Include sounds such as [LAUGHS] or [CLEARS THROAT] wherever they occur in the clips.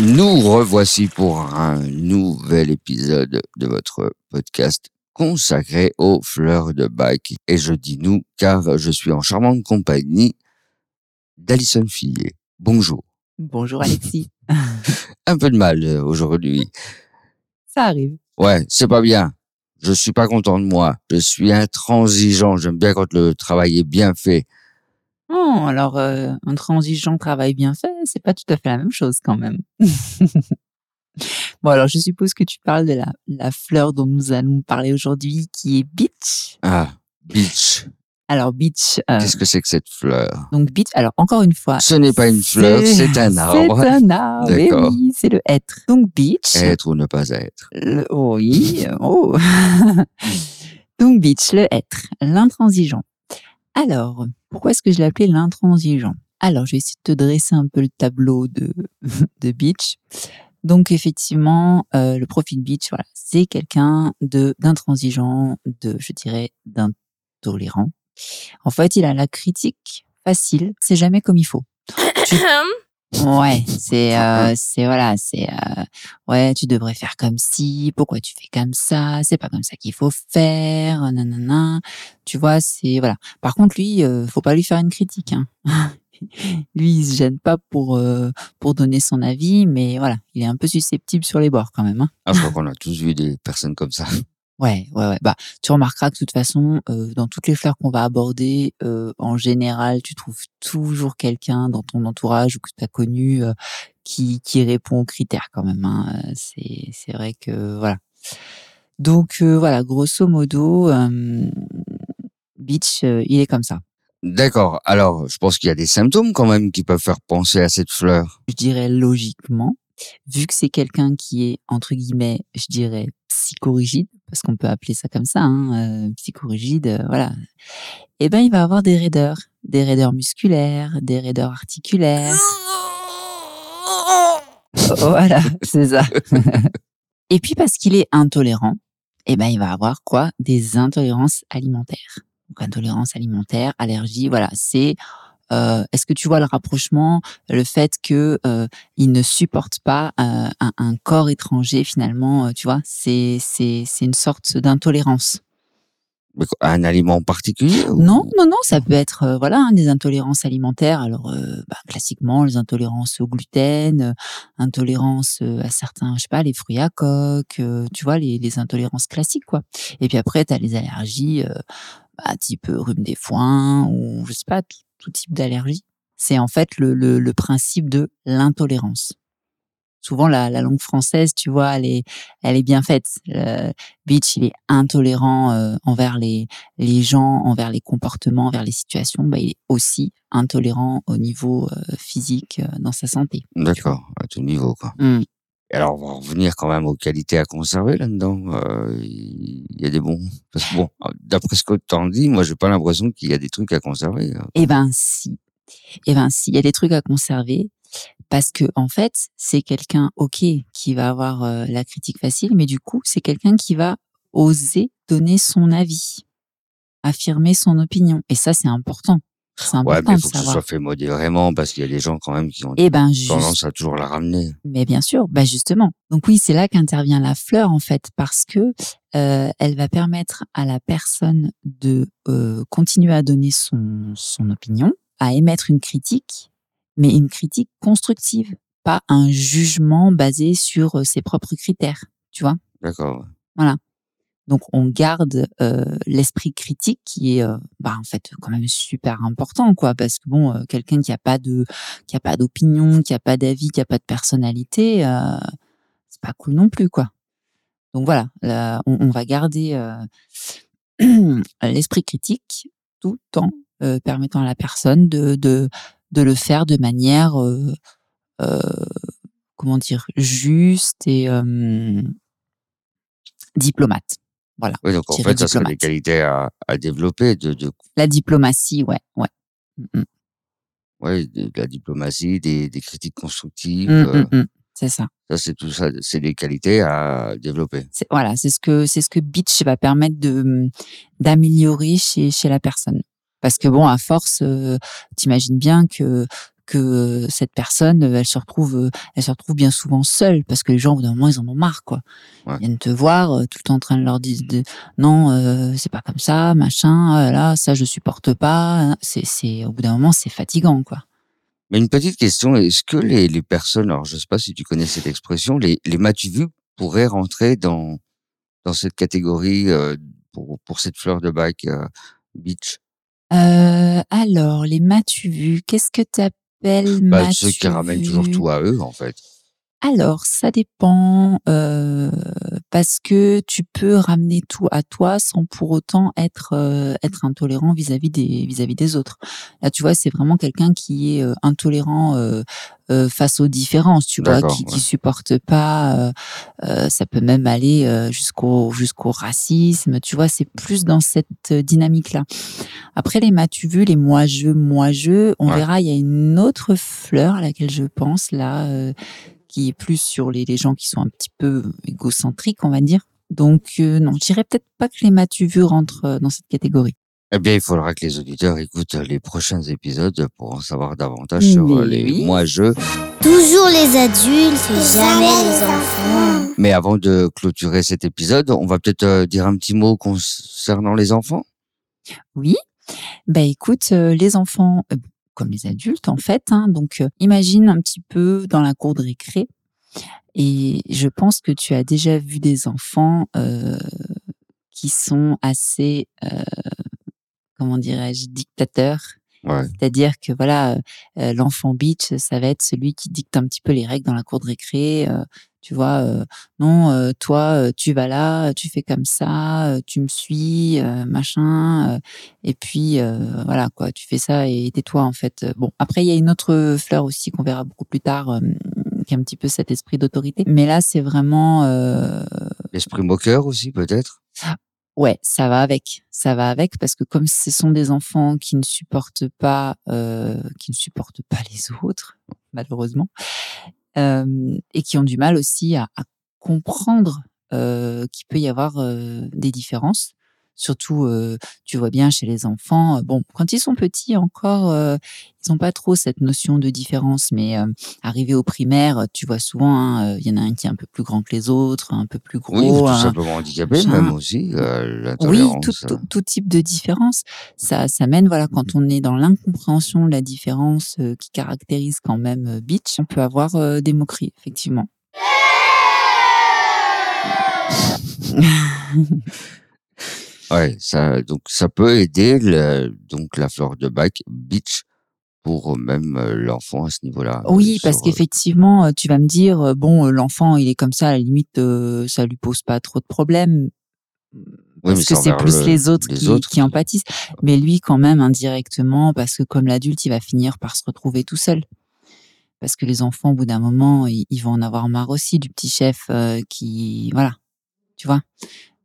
Nous revoici pour un nouvel épisode de votre podcast consacré aux fleurs de bac. Et je dis nous car je suis en charmante compagnie d'Alison Fillet. Bonjour. Bonjour Alexis. Un peu de mal euh, aujourd'hui. Ça arrive. Ouais, c'est pas bien. Je suis pas content de moi. Je suis intransigeant. J'aime bien quand le travail est bien fait. Oh, alors euh, un transigeant travail bien fait, c'est pas tout à fait la même chose quand même. [LAUGHS] bon, alors je suppose que tu parles de la, la fleur dont nous allons parler aujourd'hui, qui est beach. Ah, beach. Alors beach. euh, Qu'est-ce que c'est que cette fleur? donc beach. Alors encore une fois. Ce n'est pas une fleur, c'est un [LAUGHS] arbre. C'est un arbre. eh D'accord. oui, c'est le être. Donc beach. Être ou ne pas être. Le- oui. euh, Oh. [LAUGHS] Donc beach, le être, l'intransigeant. Alors, pourquoi est-ce que je l'ai appelé l'intransigeant? Alors, je vais essayer de te dresser un peu le tableau de, [LAUGHS] de Beach. Donc, effectivement, euh, le profil Beach, voilà, c'est quelqu'un de d'intransigeant, de, je dirais, d'intolérant. En fait, il a la critique facile, c'est jamais comme il faut. [COUGHS] Ouais, c'est euh, c'est voilà, c'est euh, ouais, tu devrais faire comme si, pourquoi tu fais comme ça, c'est pas comme ça qu'il faut faire, nanana. Tu vois, c'est voilà. Par contre, lui, euh, faut pas lui faire une critique hein. Lui, il se gêne pas pour euh, pour donner son avis, mais voilà, il est un peu susceptible sur les bords quand même hein. Ah, je crois qu'on a tous vu des personnes comme ça. [LAUGHS] Ouais, ouais, ouais. Bah, tu remarqueras que de toute façon, euh, dans toutes les fleurs qu'on va aborder, euh, en général, tu trouves toujours quelqu'un dans ton entourage ou que tu as connu euh, qui, qui répond aux critères quand même. Hein. C'est, c'est vrai que voilà. Donc euh, voilà, grosso modo, euh, Beach, euh, il est comme ça. D'accord. Alors, je pense qu'il y a des symptômes quand même qui peuvent faire penser à cette fleur. Je dirais logiquement, vu que c'est quelqu'un qui est entre guillemets, je dirais psychorigide, parce qu'on peut appeler ça comme ça, hein, euh, psychorigide, euh, voilà. Eh ben, il va avoir des raideurs, des raideurs musculaires, des raideurs articulaires. [LAUGHS] voilà, c'est ça. Et puis parce qu'il est intolérant, eh ben, il va avoir quoi? Des intolérances alimentaires. Donc intolérance alimentaire, allergie, voilà, c'est euh, est-ce que tu vois le rapprochement, le fait que euh, il ne supporte pas euh, un, un corps étranger finalement, euh, tu vois, c'est c'est c'est une sorte d'intolérance? Un aliment particulier ou- Non, non, non, ça peut être euh, voilà hein, des intolérances alimentaires. Alors euh, bah, classiquement les intolérances au gluten, euh, intolérances euh, à certains, je sais pas, les fruits à coque, tu vois les, les intolérances classiques quoi. Et puis après tu as les allergies, bah, type rhume des foins ou je sais pas tout, tout type d'allergie. C'est en fait le, le, le principe de l'intolérance. Souvent la, la langue française, tu vois, elle est elle est bien faite. Le Beach, il est intolérant euh, envers les les gens, envers les comportements, envers les situations, bah, il est aussi intolérant au niveau euh, physique euh, dans sa santé. D'accord, à tout niveau, quoi. Mm. Et alors, on va revenir quand même aux qualités à conserver là-dedans. Euh, Il y a des bons. Parce que bon, d'après ce que tu en dis, moi, j'ai pas l'impression qu'il y a des trucs à conserver. hein. Eh ben si, eh ben si, il y a des trucs à conserver parce que en fait, c'est quelqu'un, ok, qui va avoir euh, la critique facile, mais du coup, c'est quelqu'un qui va oser donner son avis, affirmer son opinion, et ça, c'est important. C'est Ouais, important mais il de faut que ce soit fait modérément parce qu'il y a des gens quand même qui ont Eh ben juste, tendance à toujours la ramener. Mais bien sûr, bah justement. Donc oui, c'est là qu'intervient la fleur en fait, parce que euh, elle va permettre à la personne de euh, continuer à donner son son opinion, à émettre une critique, mais une critique constructive, pas un jugement basé sur euh, ses propres critères. Tu vois? D'accord. Donc on garde euh, l'esprit critique qui est euh, bah en fait quand même super important quoi parce que bon euh, quelqu'un qui a pas de qui a pas d'opinion, qui a pas d'avis, qui a pas de personnalité c'est pas cool non plus quoi. Donc voilà, là, on, on va garder [CLEARS THROAT] l'esprit critique tout en permettant à la personne de de de le faire de manière, euh, euh, comment dire, juste et euh, diplomate. Voilà. Oui, donc en fait, ça serait des qualités à, à développer, de, de, La diplomatie, ouais, ouais. Mm, ouais, de, de la diplomatie, des, des critiques constructives. mm, euh, mm, mm, c'est ça. ça, c'est tout ça, c'est des qualités à développer. Voilà, c'est ce que c'est ce que Beach va permettre de d'améliorer chez chez la personne. Parce que bon, à force, euh, t'imagines bien que que cette personne, euh, elle se retrouve, euh, elle se retrouve bien souvent seule parce que les gens, au bout d'un moment, ils en ont marre, quoi. Ouais. Ils viennent te voir, euh, tout le temps en train de leur dire, de, non, euh, c'est pas comme ça, machin, ah là, ça je supporte pas. hein. C'est, c'est, au bout d'un moment, c'est fatigant, quoi. Mais une petite question, est-ce que les, les personnes, alors je sais pas si tu connais cette expression, les, les m'as-tu vu pourraient rentrer dans, dans cette catégorie euh, pour, pour cette fleur de bac euh, beach? Euh, alors, les m'as-tu vu Qu'est-ce que t'appelles bah, m'as-tu Ceux qui ramènent toujours tout à eux, en fait. Alors, ça dépend euh, parce que tu peux ramener tout à toi sans pour autant être euh, être intolérant vis-à-vis des vis-à-vis des autres. Là, tu vois, c'est vraiment quelqu'un qui est euh, intolérant euh, euh, face aux différences, tu vois, qui, ouais. qui supporte pas. euh, euh, ça peut même aller euh, jusqu'au jusqu'au racisme, tu vois. C'est plus dans cette dynamique-là. Après les m'as-tu vu, les moi-je, moi-je, on Ouais. verra. Il y a une autre fleur à laquelle je pense là. Qui est plus sur les, les gens qui sont un petit peu égocentriques, on va dire. Donc euh, non, je dirais peut-être pas que les m'as-tu vu rentrent euh, dans cette catégorie. Eh bien, il faudra que les auditeurs écoutent les prochains épisodes pour en savoir davantage sur euh, les oui. moi-je. Toujours les adultes, jamais les enfants. Mais avant de clôturer cet épisode, on va peut-être dire un petit mot concernant les enfants? Oui. Bah écoute, euh, les enfants, euh, comme les adultes en fait, hein, donc euh, imagine un petit peu dans la cour de récré. Et je pense que tu as déjà vu des enfants euh, qui sont assez, euh, comment dirais-je, dictateurs. Ouais. C'est-à-dire que voilà, euh, l'enfant beach, ça va être celui qui dicte un petit peu les règles dans la cour de récré. Tu vois, euh, non, euh, toi, euh, tu vas là, tu fais comme ça, euh, tu me suis, euh, machin. euh, et puis euh, voilà quoi, tu fais ça et tais-toi en fait. Bon, après il y a une autre fleur aussi qu'on verra beaucoup plus tard, euh, qui a un petit peu cet esprit d'autorité. Mais là, c'est vraiment euh, L'esprit moqueur aussi, peut-être? Ouais, ça va avec, ça va avec parce que comme ce sont des enfants qui ne supportent pas, euh, qui ne supportent pas les autres, malheureusement, et qui ont du mal aussi à, à comprendre euh, qu'il peut y avoir euh, des différences. Surtout, euh, tu vois bien chez les enfants, bon, quand ils sont petits encore, euh, ils n'ont pas trop cette notion de différence, mais euh, arrivé au primaire, tu vois souvent, hein, il y en a un qui est un peu plus grand que les autres, un peu plus gros. Oui, tout simplement handicapé, même aussi. oui, l'intolérance. tout, tout, tout type de différence. Ça, ça mène, voilà, quand on est dans l'incompréhension de la différence qui caractérise quand même Beach, on peut avoir des moqueries, effectivement. [LAUGHS] Ouais, ça, donc ça peut aider le, donc la fleur de bac beach pour même euh, l'enfant à ce niveau-là. euh, Oui, parce sur, euh, qu'effectivement, euh, tu vas me dire, euh, bon, euh, l'enfant, il est comme ça, à la limite, euh, ça lui pose pas trop de problèmes. Oui, Parce que c'est plus le- les autres, les qui, autres qui qui- en pâtissent. Mais lui, quand même, indirectement, parce que comme l'adulte, il va finir par se retrouver tout seul. Parce que les enfants, au bout d'un moment, ils, ils vont en avoir marre aussi du petit chef euh, qui... Voilà, tu vois?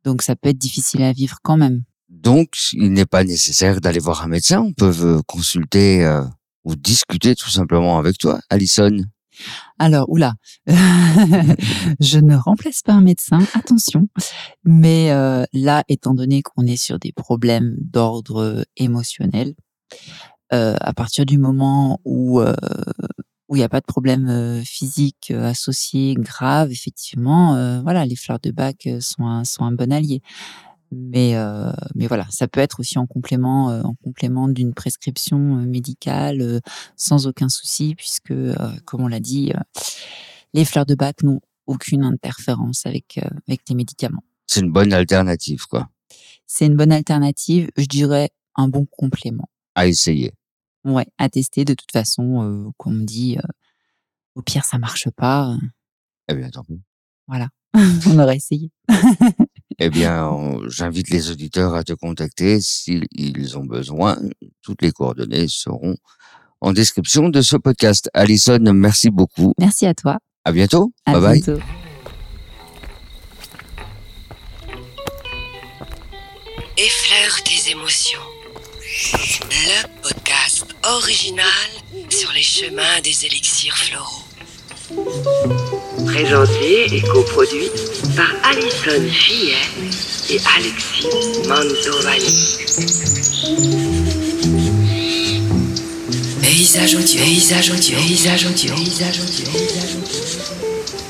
Donc ça peut être difficile à vivre quand même. Donc, il n'est pas nécessaire d'aller voir un médecin. On peut euh, consulter euh, ou discuter tout simplement avec toi, Alison. Alors, oula, [LAUGHS] je ne remplace pas un médecin, attention. Mais euh, là, étant donné qu'on est sur des problèmes d'ordre émotionnel, euh, à partir du moment où euh, où il n'y a pas de problème physique associé grave, effectivement, euh, voilà, les fleurs de bac sont un, sont un bon allié. Mais euh, mais voilà, ça peut être aussi en complément euh, en complément d'une prescription médicale sans aucun souci, puisque comme on l'a dit, les fleurs de bac n'ont aucune interférence avec avec les médicaments. C'est une bonne alternative, quoi, C'est une bonne alternative, je dirais un bon complément. à essayer. Ouais, à tester de toute façon, euh, qu'on me dit, euh, au pire ça marche pas, Eh bien, tant pis. voilà, [LAUGHS] on aurait essayé. Eh bien, on- j'invite les auditeurs à te contacter s'ils ils ont besoin. Toutes les coordonnées seront en description de ce podcast. Alison, merci beaucoup. Merci à toi. À bientôt. À bye bye. bientôt. Effleure tes émotions. Le podcast original sur les chemins des élixirs floraux. Présenté et coproduit par Alison Fillet et Alexis Mantovani. Paysage audio, paysage audio, paysage audio, paysage audio, paysage audio.